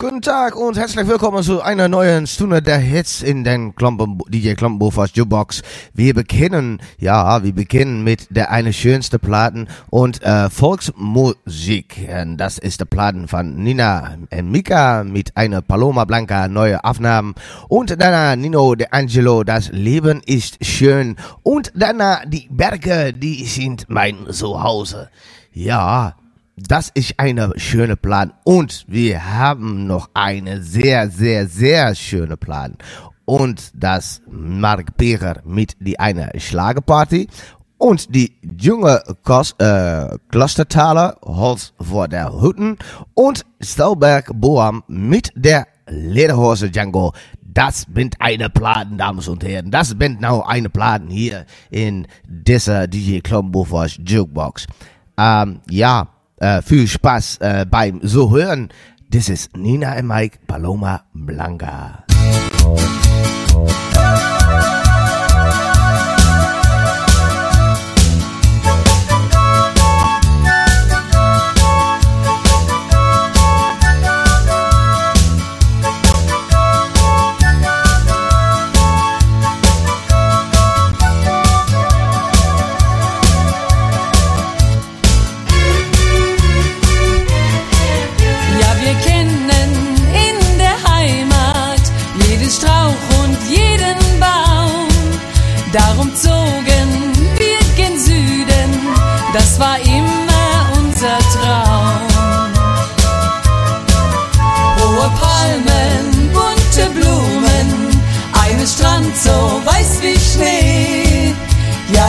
Guten Tag und herzlich willkommen zu einer neuen Stunde der Hits in den Klompen, DJ Klompenbofers Jukebox. Wir beginnen, ja, wir beginnen mit der eine schönste Platten und äh, Volksmusik. Und das ist der Platten von Nina und Mika mit einer Paloma Blanca neue Aufnahmen und danach Nino De Angelo, das Leben ist schön und danach die Berge, die sind mein Zuhause. Ja, das ist eine schöne Plan. Und wir haben noch eine sehr, sehr, sehr schöne Plan. Und das Mark Becher mit die eine Schlagerparty. Und die junge Kos äh, Klostertaler Holz vor der Hütten. Und Stolberg Boam mit der Lederhose Django. Das bin eine Platen, Damen und Herren. Das bin nou eine Platen hier in dieser DJ Klombuffers Jukebox. Ähm, ja, äh, viel Spaß äh, beim so hören. Das ist Nina und Mike Paloma Blanca.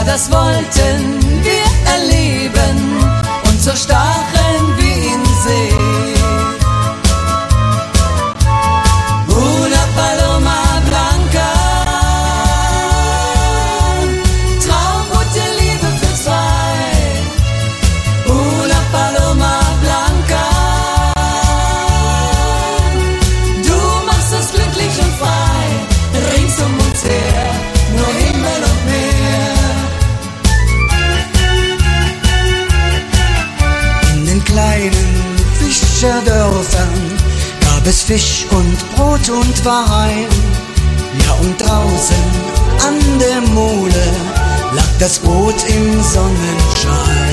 Das wollten wir erleben. Und so stachen Wein. Ja, und draußen an der Mole lag das Boot im Sonnenschein.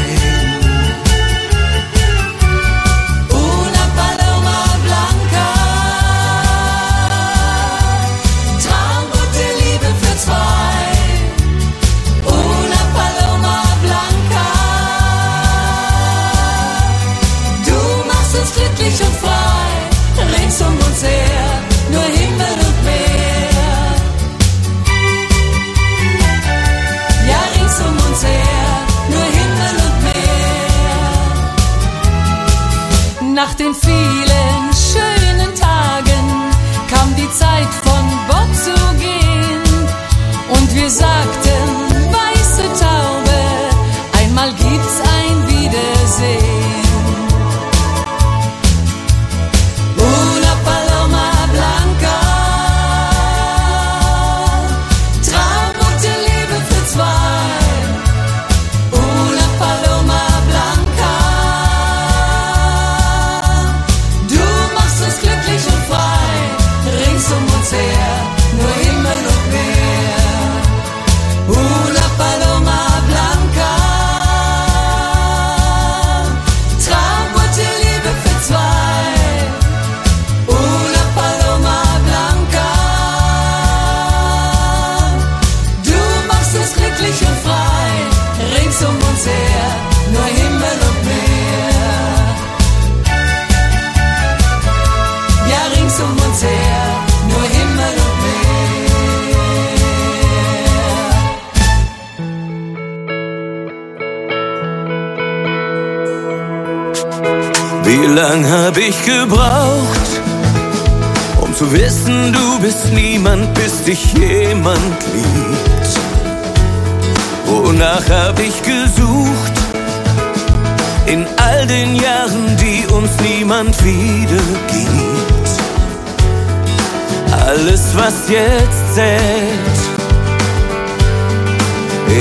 Jetzt zählt,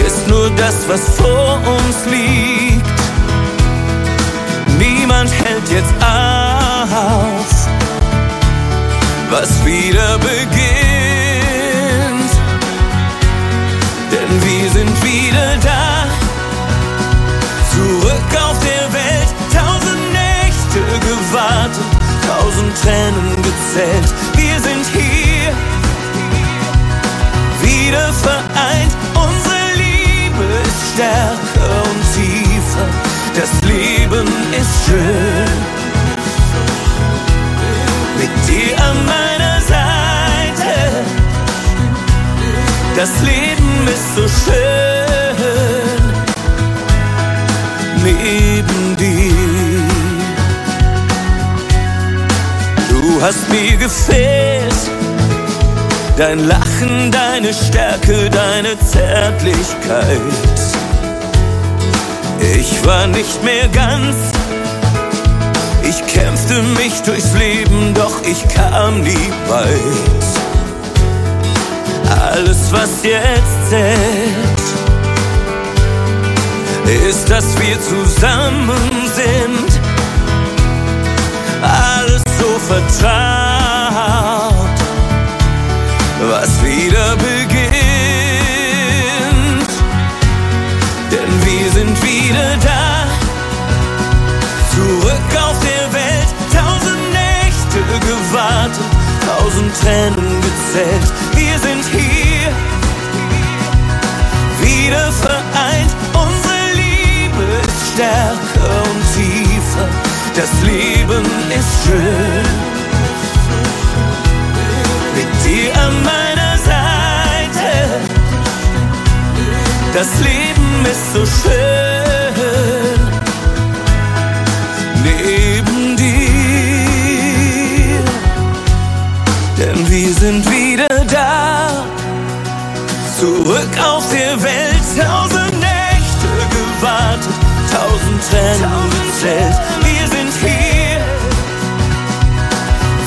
ist nur das, was vor uns liegt. Niemand hält jetzt auf. was wieder beginnt. Denn wir sind wieder da, zurück auf der Welt. Tausend Nächte gewartet, tausend Tränen gezählt. Wir sind hier, Das Leben ist so schön. Neben dir. Du hast mir gefehlt. Dein Lachen, deine Stärke, deine Zärtlichkeit. Ich war nicht mehr ganz. Ich kämpfte mich durchs Leben, doch ich kam nie weit. Alles, was jetzt zählt, ist, dass wir zusammen sind. Alles so vertraut, was wieder beginnt. Denn wir sind wieder da, zurück auf der Welt. Tausend Nächte gewartet, tausend Tränen gezählt. Wir sind hier, wieder vereint. Unsere Liebe ist stärker und tiefer. Das Leben ist schön. Mit dir an meiner Seite. Das Leben ist so schön. Neben dir. Denn wir sind da. Zurück auf der Welt. Tausend Nächte gewartet. Tausend Tränen gezählt. Wir sind hier.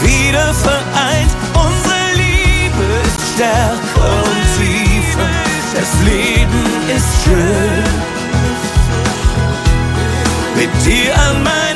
Wieder vereint. Unsere Liebe ist stärker und tiefer. Das Leben ist schön. Mit dir an meiner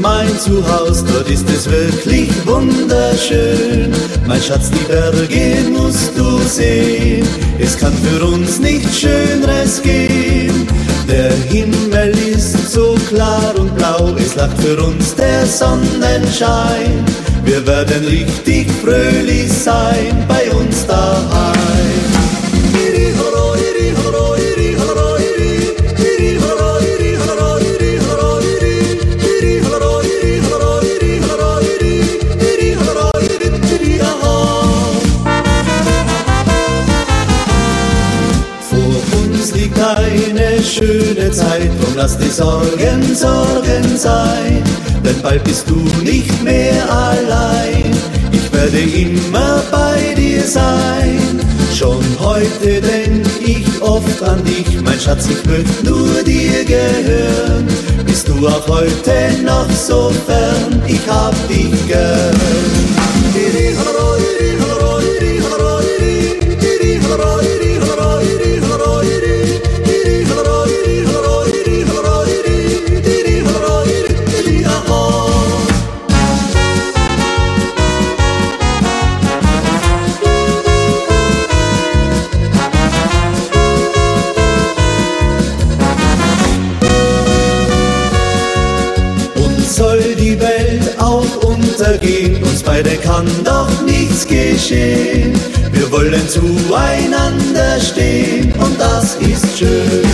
mein Zuhause, dort ist es wirklich wunderschön. Mein Schatz, die Berge musst du sehen, es kann für uns nichts Schöneres geben. Der Himmel ist so klar und blau, es lacht für uns der Sonnenschein. Wir werden richtig fröhlich sein bei uns daheim. Zeit, drum lass die Sorgen Sorgen sein, denn bald bist du nicht mehr allein. Ich werde immer bei dir sein. Schon heute denk ich oft an dich, mein Schatz, ich möchte nur dir gehören. Bist du auch heute noch so fern, ich hab dich gern. Kann doch nichts geschehen. Wir wollen zueinander stehen und das ist schön.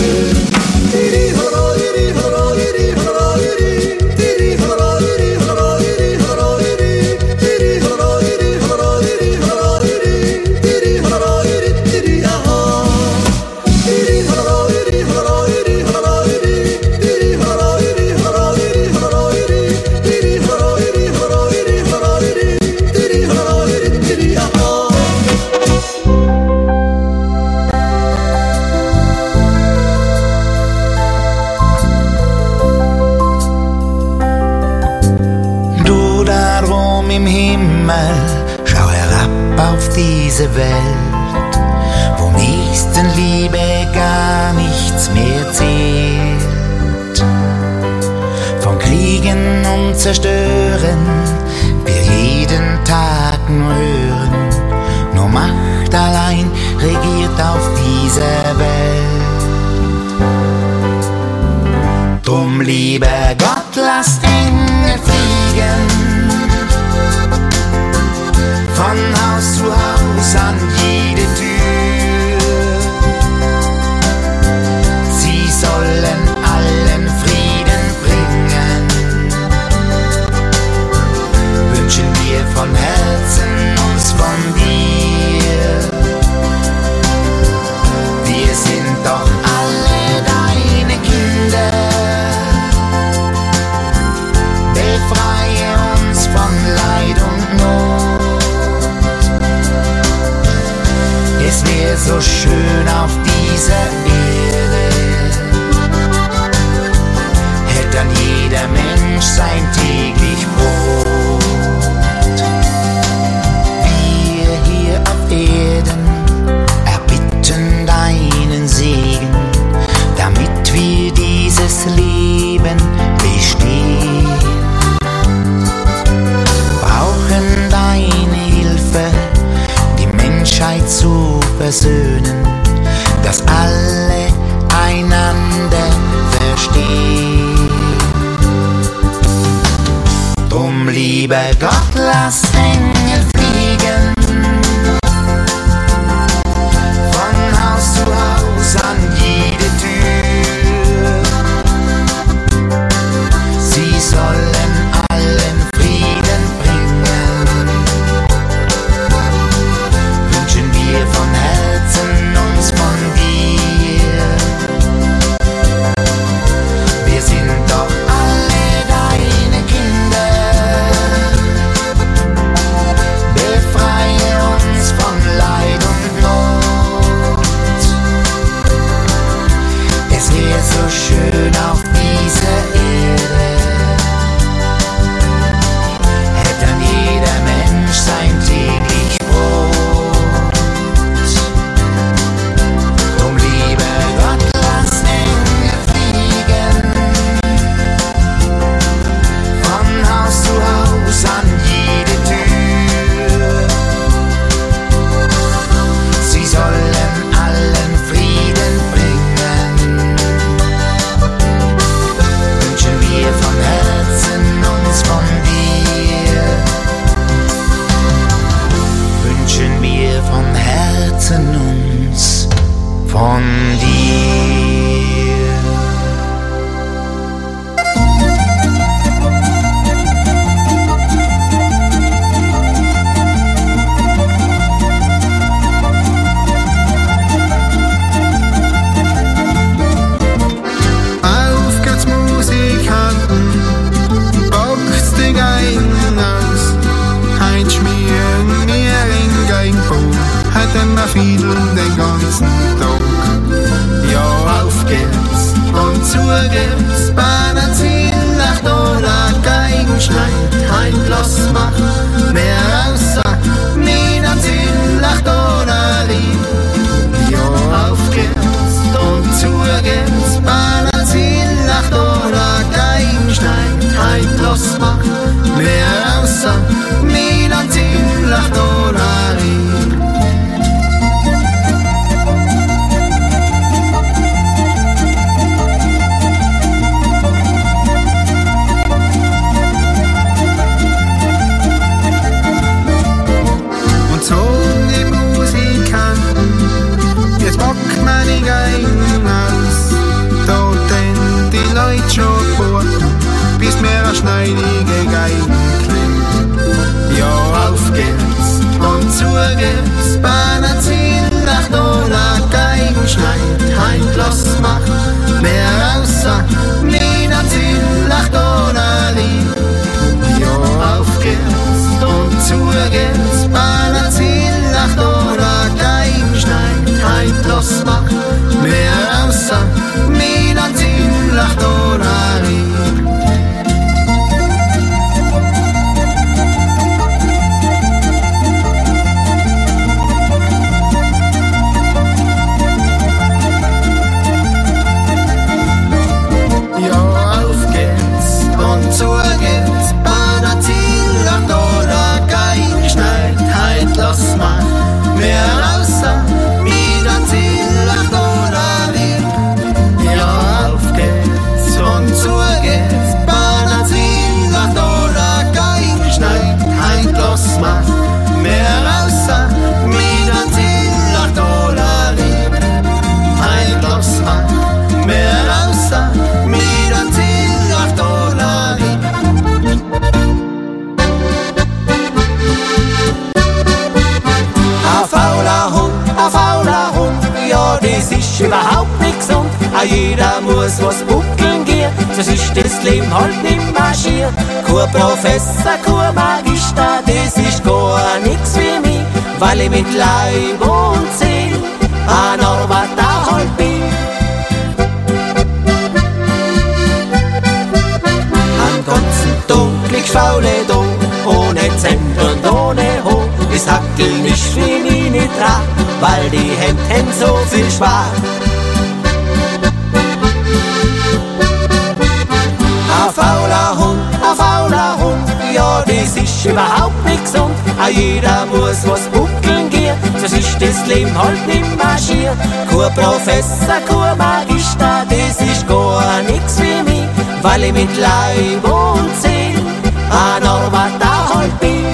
Überhaupt nicht gesund. A jeder muss was buckeln gehen, sonst ist das Leben halt nimmer schier. Kein Professor, kein Magister, das ist gar nix für mich, weil ich mit Leib und Seele ein Arbeiter halt bin.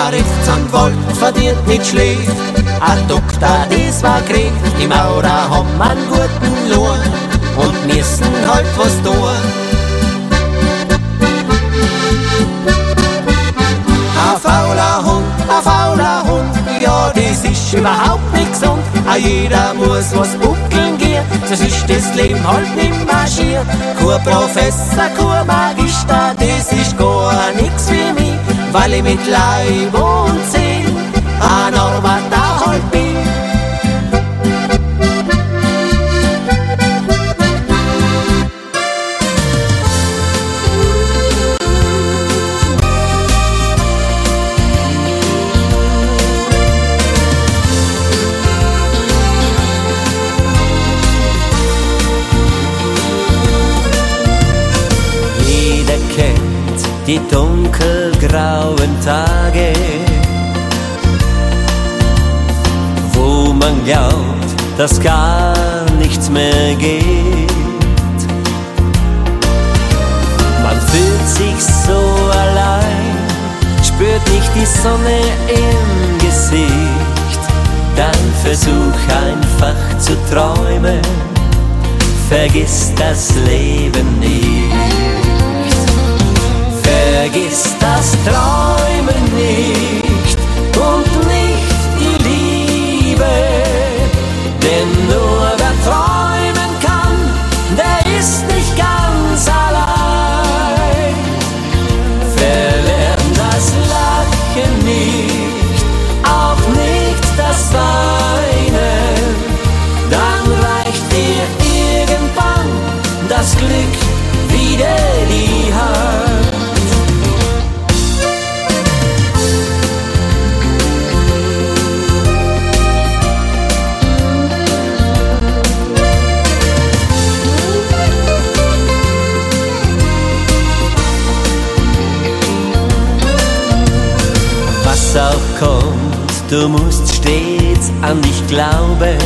Ein verdient nicht schlecht, ein Doktor, das war Krieg, die Maurer haben einen guten Lohn und müssen halt was tun. Ein fauler Hund, ein fauler Hund, ja, das ist überhaupt nicht gesund. A jeder muss was buckeln gehen, sonst ist das Leben halt nimmer schier. Kein Professor, kein Magister, das ist gar nix für mich, weil ich mit Leib und Seele ein Arbeiter halt bin. Die dunkelgrauen Tage, wo man glaubt, dass gar nichts mehr geht. Man fühlt sich so allein, spürt nicht die Sonne im Gesicht. Dann versuch einfach zu träumen, vergiss das Leben nicht. Vergiss das Träumen du musst stets an dich glauben.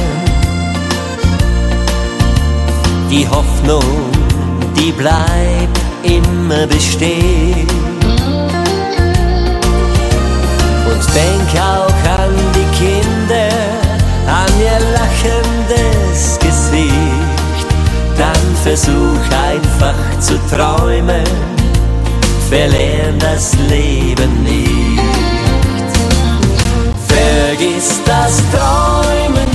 Die Hoffnung, die bleibt immer bestehen. Und denk auch an die Kinder, an ihr lachendes Gesicht. Dann versuch einfach zu träumen, verlern das Leben nicht. Vergiss das Träumen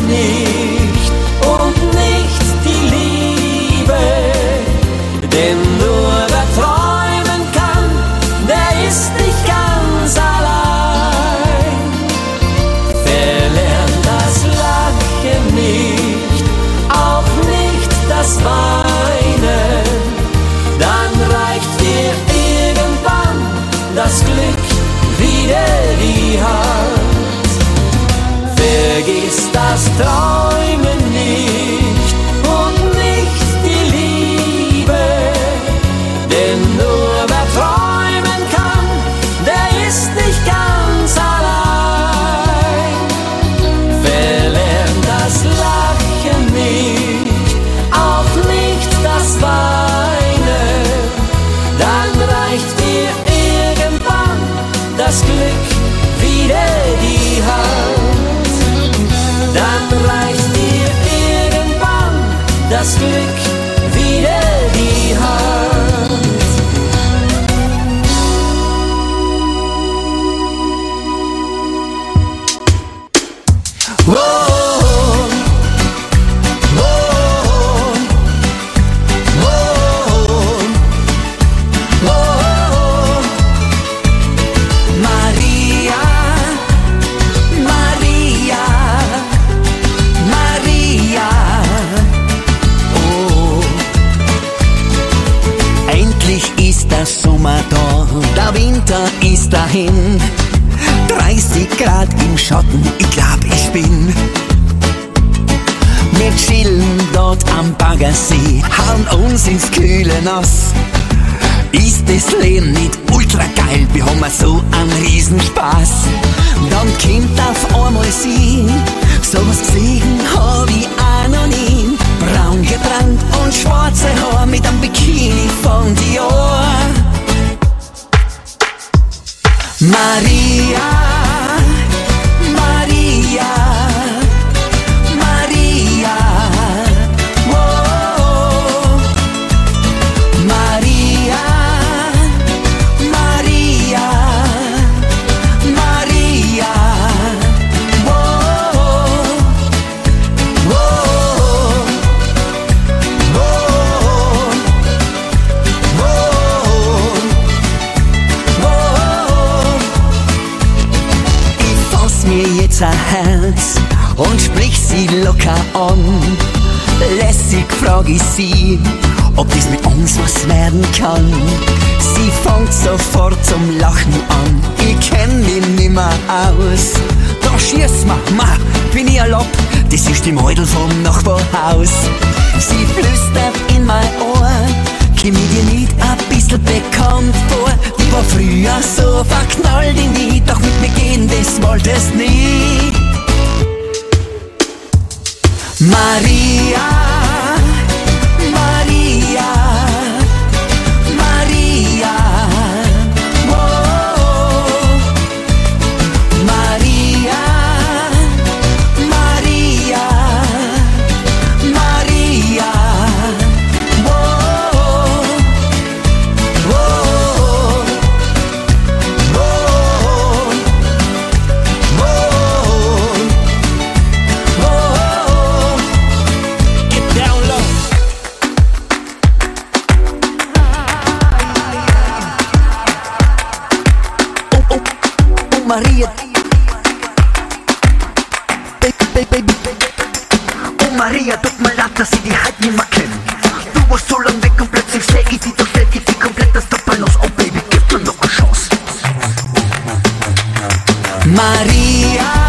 Vergiss frag ich sie, ob dies mit uns was werden kann. Sie fängt sofort zum Lachen an. Ich kenn mich nimmer aus. Da schieß ma, ma, bin ich erlaubt. Das ist die Meudel vom Nachbarhaus. Sie flüstert in mein Ohr. Komm ich dir nicht ein bisschen bekannt vor? Die war früher so verknallt in die, doch mit mir gehen, das wolltest nie. Maria, Maria,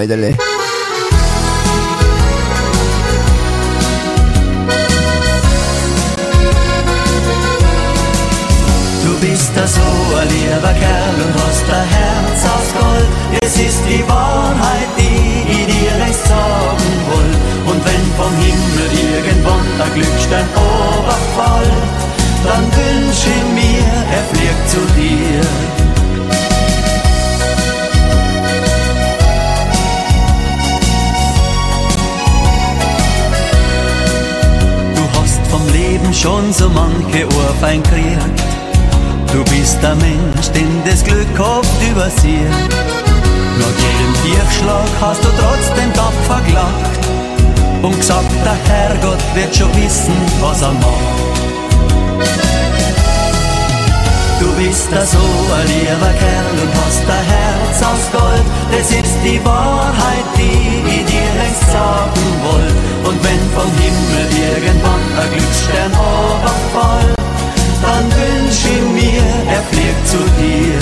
muévele. So manche Ohrfein gekriegt. Du bist der Mensch, den das Glück oft übersieht. Nach jedem Tiefschlag hast du trotzdem tapfer gelacht und gesagt, der Herrgott wird schon wissen, was er macht. Du bist da so ein lieber Kerl und hast ein Herz aus Gold. Das ist die Wahrheit, die ich dir längst sagen wollt. Und wenn vom Himmel irgendwann ein Glücksstern oberfällt, dann wünsch ich mir, er fliegt zu dir.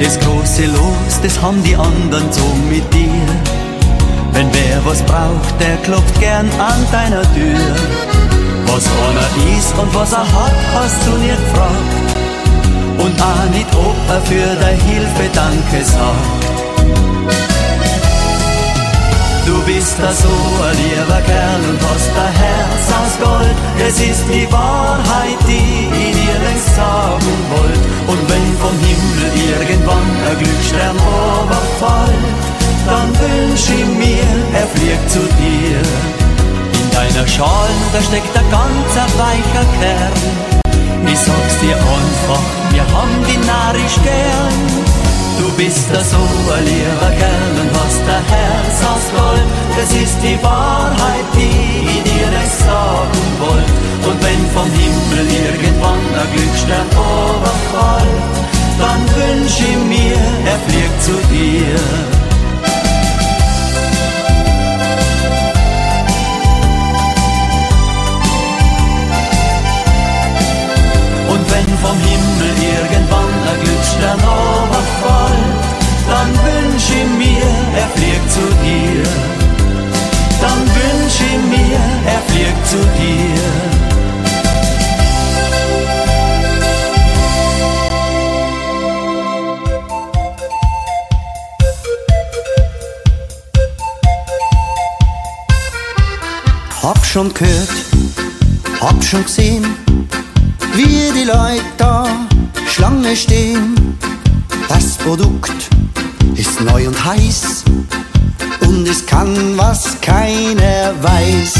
Das große Los, das haben die anderen so mit dir. Wenn wer was braucht, der klopft gern an deiner Tür. Was einer ist und was er hat, hast du nie gefragt. Und auch nicht, ob er für deine Hilfe Danke sagt. Du bist da so ein lieber Kerl und hast ein Herz aus Gold. Es ist die Wahrheit, die ich dir längst sagen wollt. Und wenn vom Himmel irgendwann ein Glücksstern oberfällt, dann wünsch ich mir, fliegt zu dir. In deiner Schale, da steckt ein ganzer weicher Kern. Ich sag's dir einfach, wir haben die narisch gern. Du bist da so ein lieber Kerl und hast ein Herz aus Gold. Das ist die Wahrheit, die ich dir nicht sagen wollt. Und wenn vom Himmel irgendwann ein Glücksstern overfällt, dann wünsch ich mir, er fliegt zu dir. Vom Himmel irgendwann ein Glücksstern overfällt, dann wünsch ich mir, er fliegt zu dir. Dann wünsch ich mir, er fliegt zu dir. Hab schon gehört, hab schon gesehen, Leute da Schlange stehen. Das Produkt ist neu und heiß und es kann, was keiner weiß.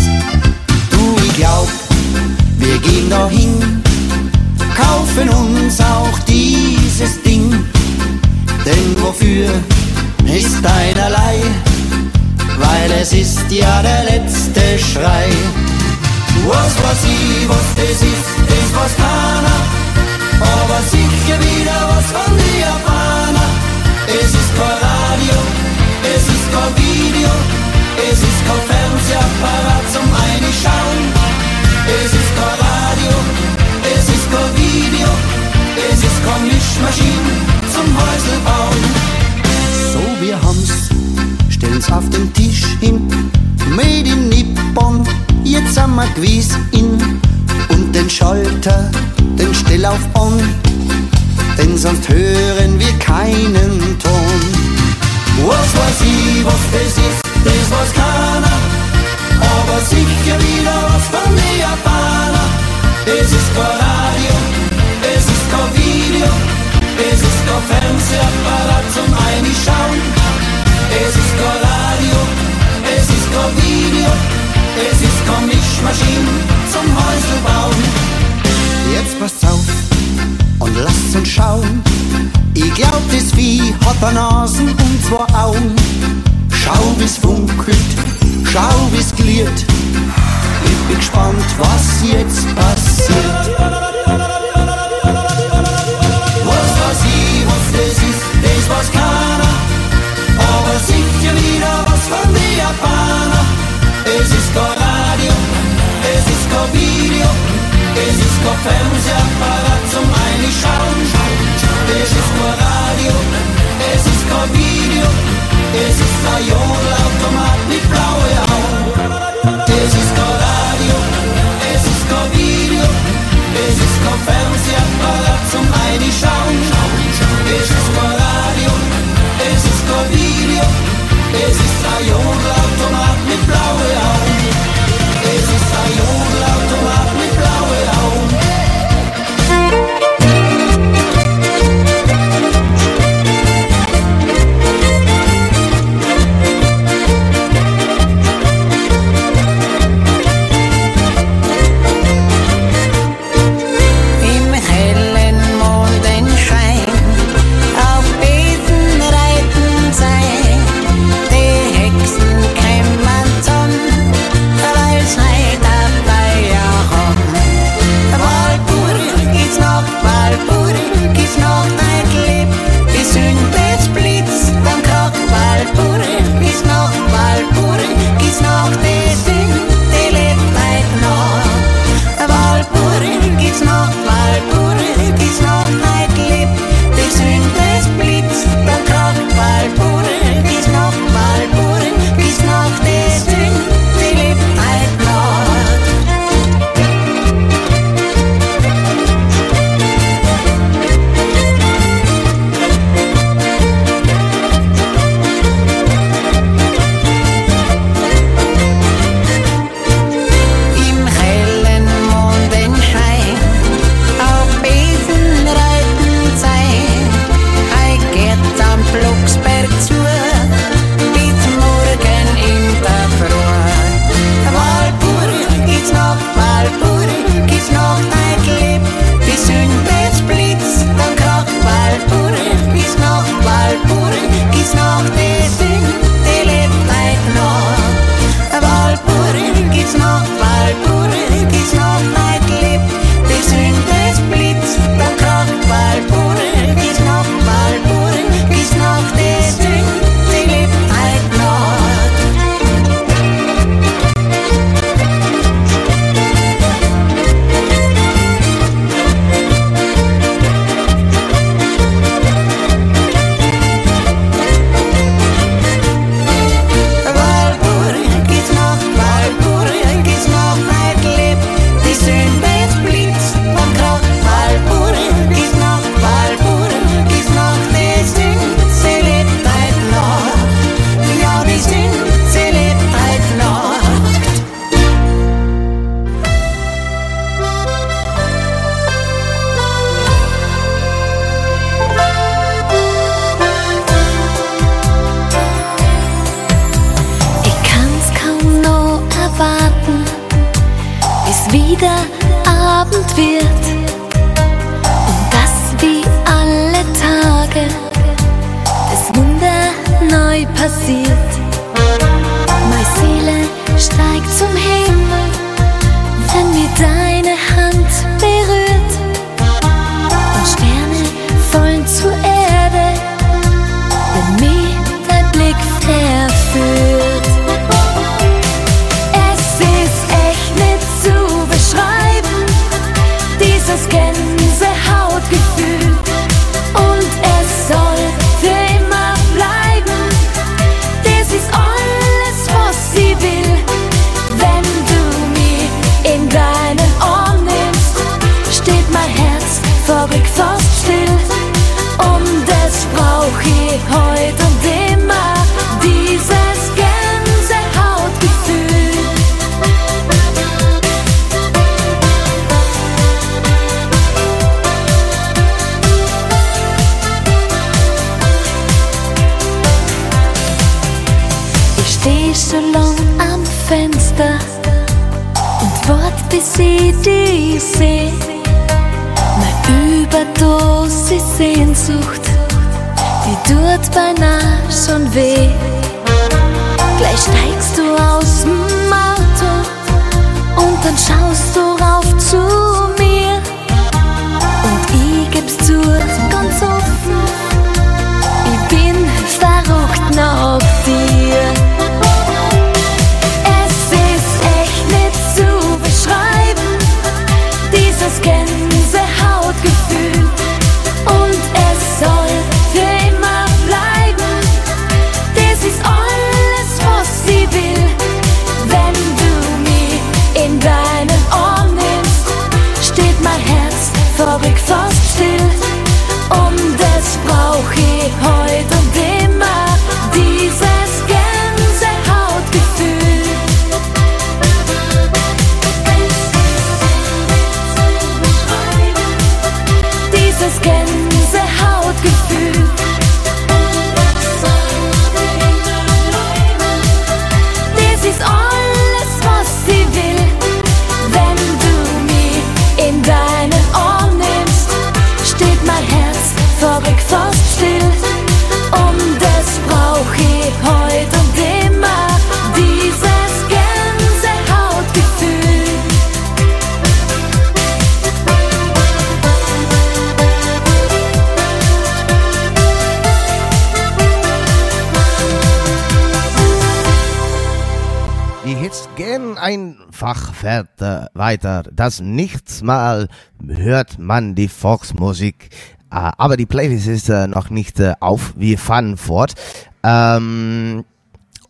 Du, ich glaub, wir gehen dahin, kaufen uns auch dieses Ding. Denn wofür ist einerlei? weil es ist ja der letzte Schrei. Was weiß ich, was das ist, keiner, aber sicher wieder was von den Japaner. Es ist kein Radio, es ist kein Video, es ist kein Fernsehapparat zum Einschauen. Es ist kein Radio, es ist kein Video, es ist kein Mischmaschine zum Häusl bauen. So, wir haben's stellen's auf den Tisch hin. Made in Nippon, jetzt haben wir gewiss in. Und den Schalter, den stell auf on, denn sonst hören wir keinen Ton. Was weiß ich, was das ist, das weiß keiner, aber sicher wieder was von den Japaner. Es ist kein Radio, es ist kein Video, es ist kein Fernsehapparat zum Einschauen. Es ist kein Radio, es ist kein Video, es ist Mischmaschine zum Häusl bauen. Jetzt passt auf und lasst uns schauen. Ich glaub, das Vieh hat eine Nasen und zwei Augen. Schau, wie's funkelt, schau, wie's gliert. Ich bin gespannt, was jetzt passiert. Es Bach fährt weiter. Das Nichtsmal hört man die Volksmusik. Ah, aber die Playlist ist äh, noch nicht äh, auf. Wir fahren fort. Ähm,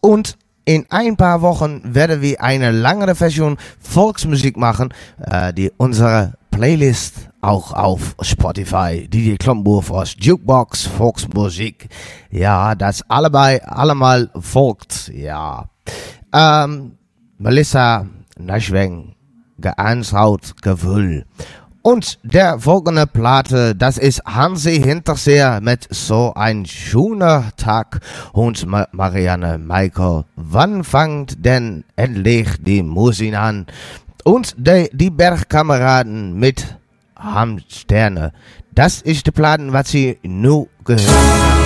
und in ein paar Wochen werden wir eine langere Version Volksmusik machen, äh, die unsere Playlist auch auf Spotify. DJ Klomburf aus Jukebox Volksmusik. Ja, das allebei allemal folgt. Ja. Ähm, Melissa Nashweng geanschaut, gewühl. Und der folgende Platte, das ist Hansi Hinterseer mit So ein schöner Tag und Marianne Michael. Wann fängt denn endlich die Musik an? Und die, die Bergkameraden mit Hamsterne. Das ist die Platte, was sie nun gehört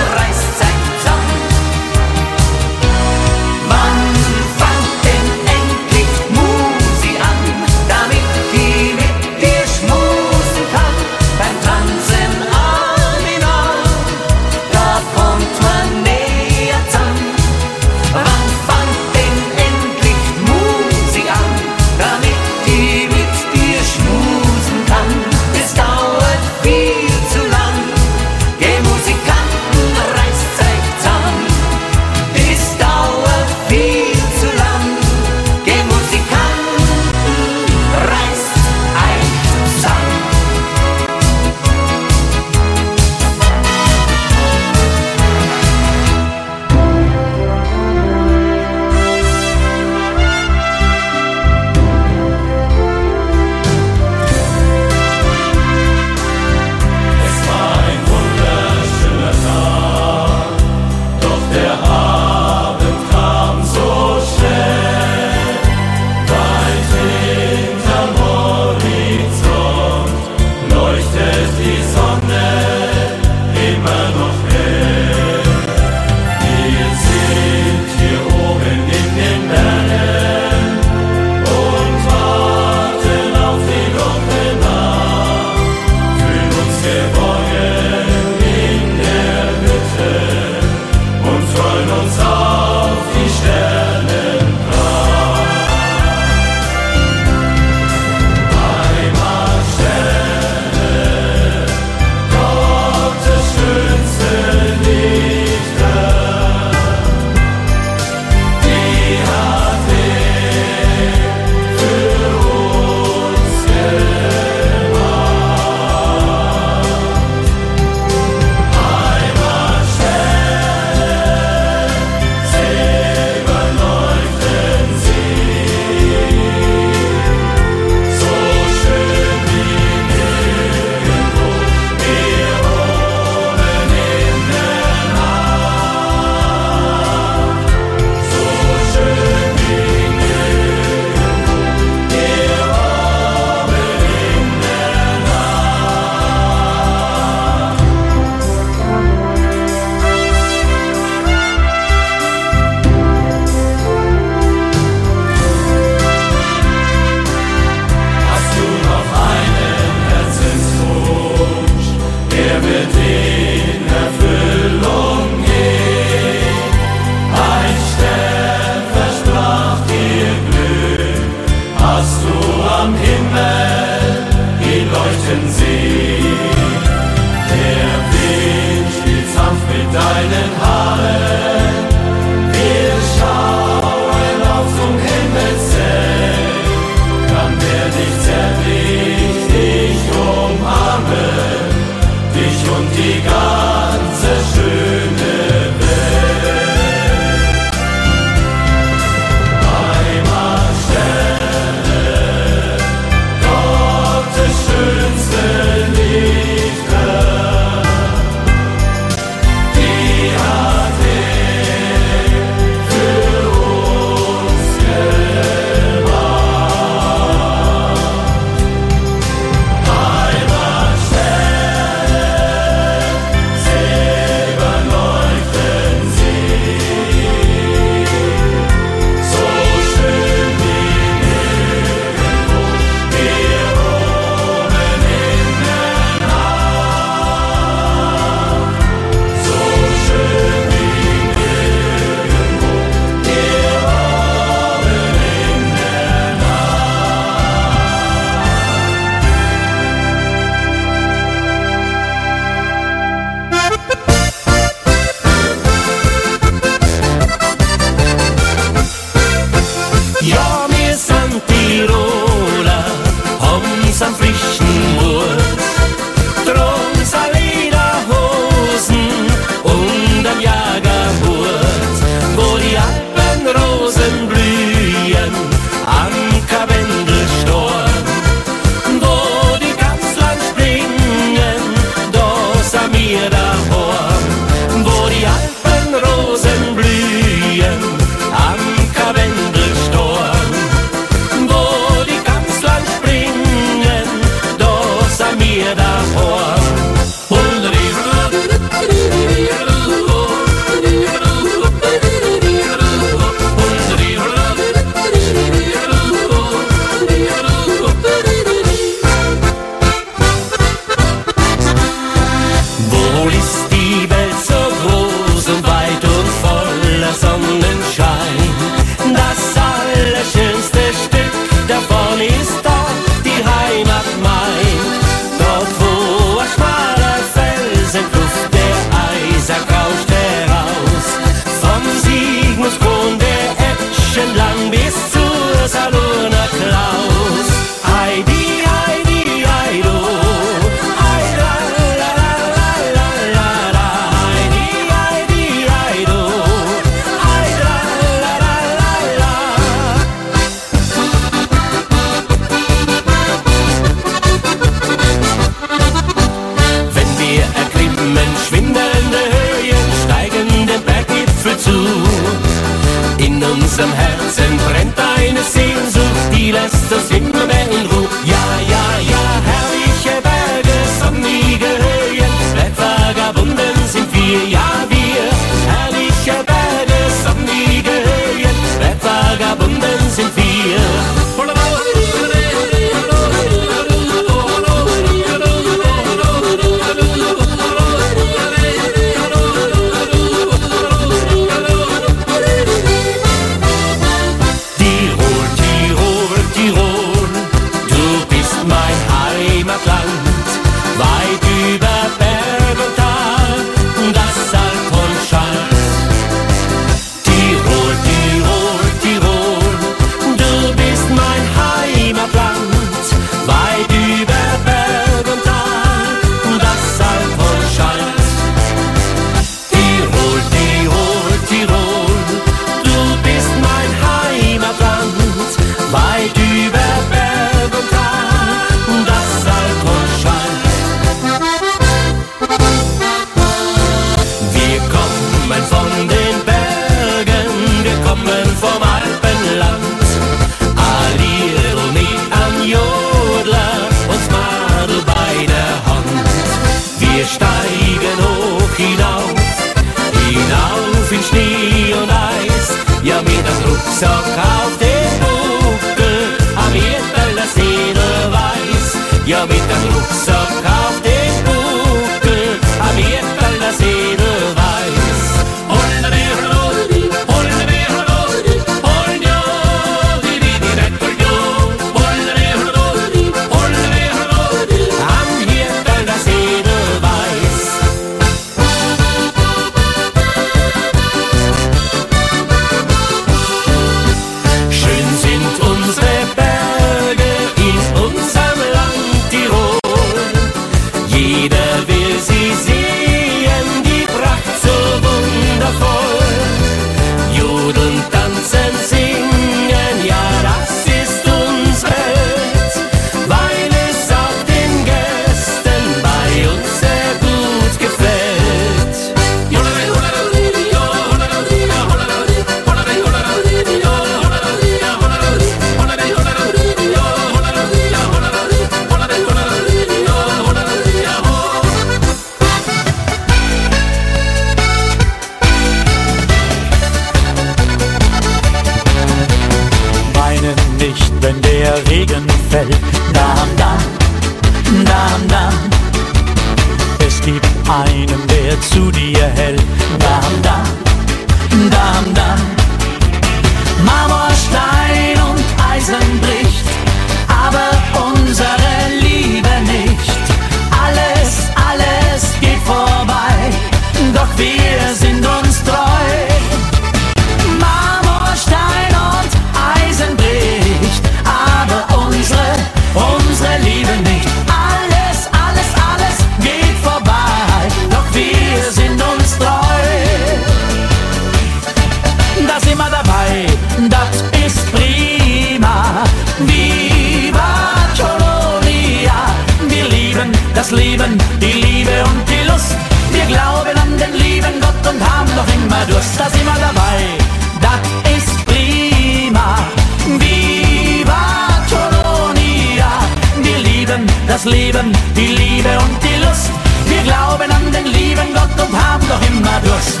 das Leben, die Liebe und die Lust. Wir glauben an den lieben Gott und haben doch immer Durst.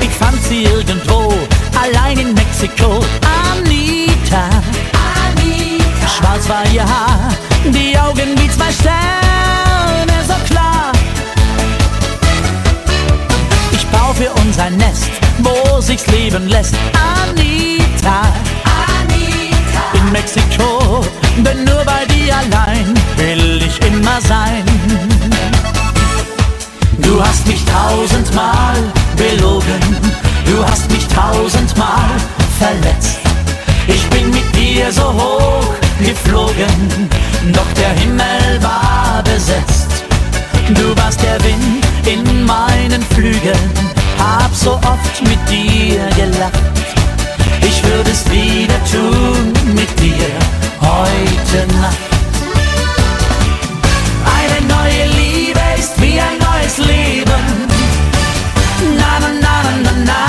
Ich fand sie irgendwo, allein in Mexiko. Anita, Anita. Schwarz war ihr Haar, die Augen wie zwei Sterne, so klar. Ich baue für uns ein Nest, wo sich's leben lässt. Anita, Anita. In Mexiko, denn nur bei dir allein will ich immer sein. Du hast mich tausendmal belogen, du hast mich tausendmal verletzt. Ich bin mit dir so hoch geflogen, doch der Himmel war besetzt. Du warst der Wind in meinen Flügeln, hab so oft mit dir gelacht. Ich würde es wieder tun mit dir heute Nacht. Eine neue Liebe ist wie ein neues Leben. Na na na na na na.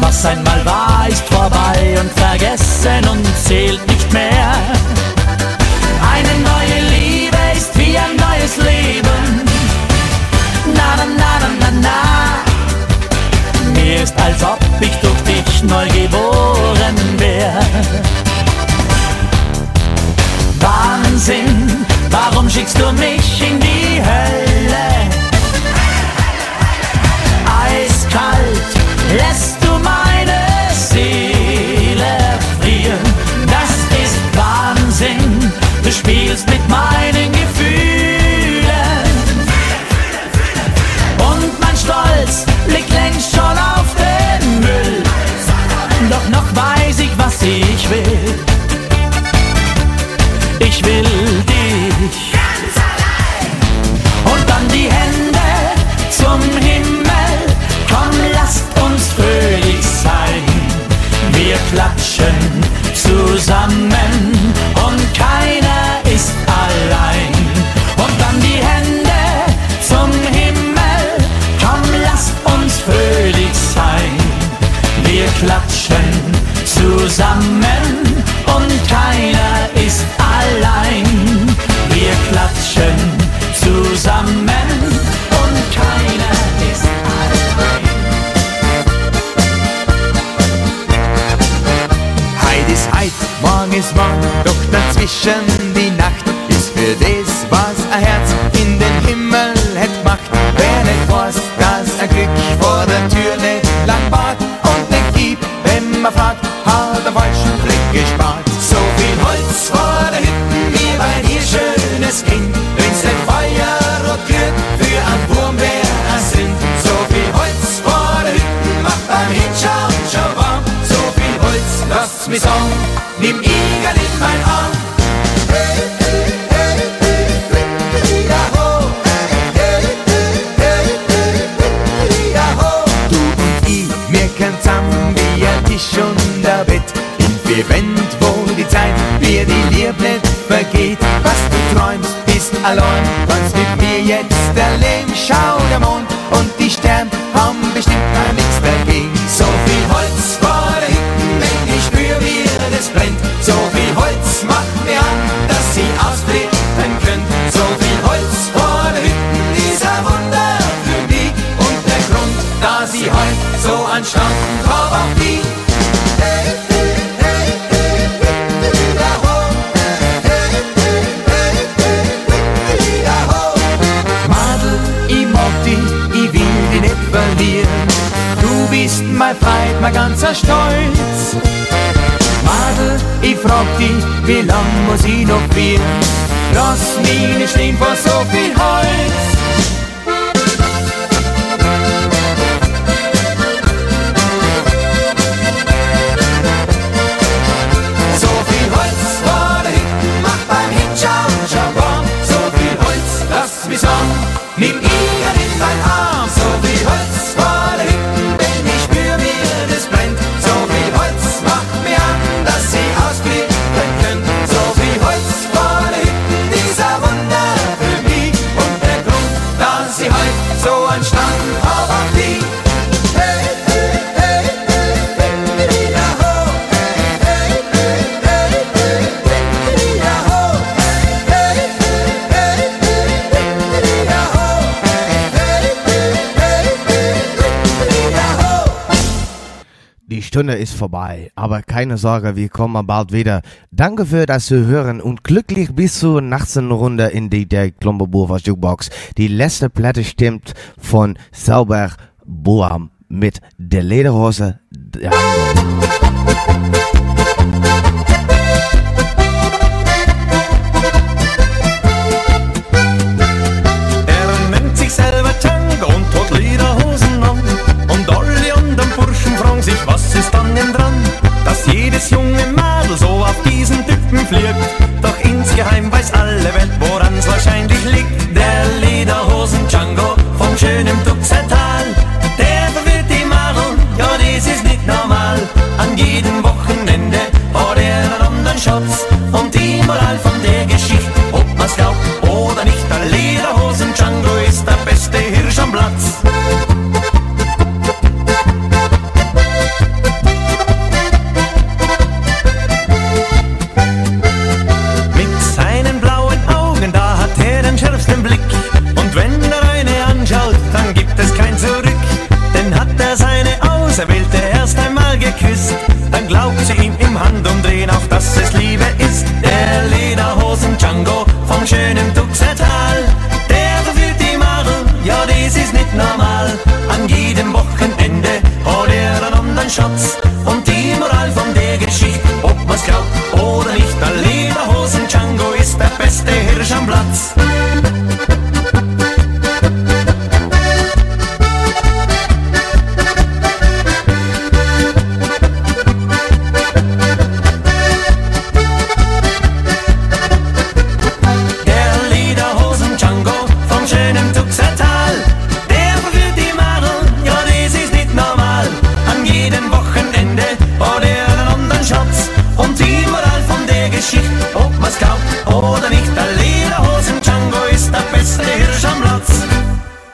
Was einmal war, ist vorbei und vergessen und zählt nicht mehr. Eine neue Liebe ist wie ein neues Leben. Na na na na na na. Mir ist, als ob ich durch dich neu geboren Wahnsinn, warum schickst du mich in die Hölle? Eiskalt lässt Este tempo a filho. ist vorbei, aber keine Sorge, wir kommen bald wieder. Danke für das Hören und glücklich bis zur nächsten Runde in die der Klombeburfer Jukebox. Die letzte Platte stimmt von Sauber Boam mit der Lederhose. Der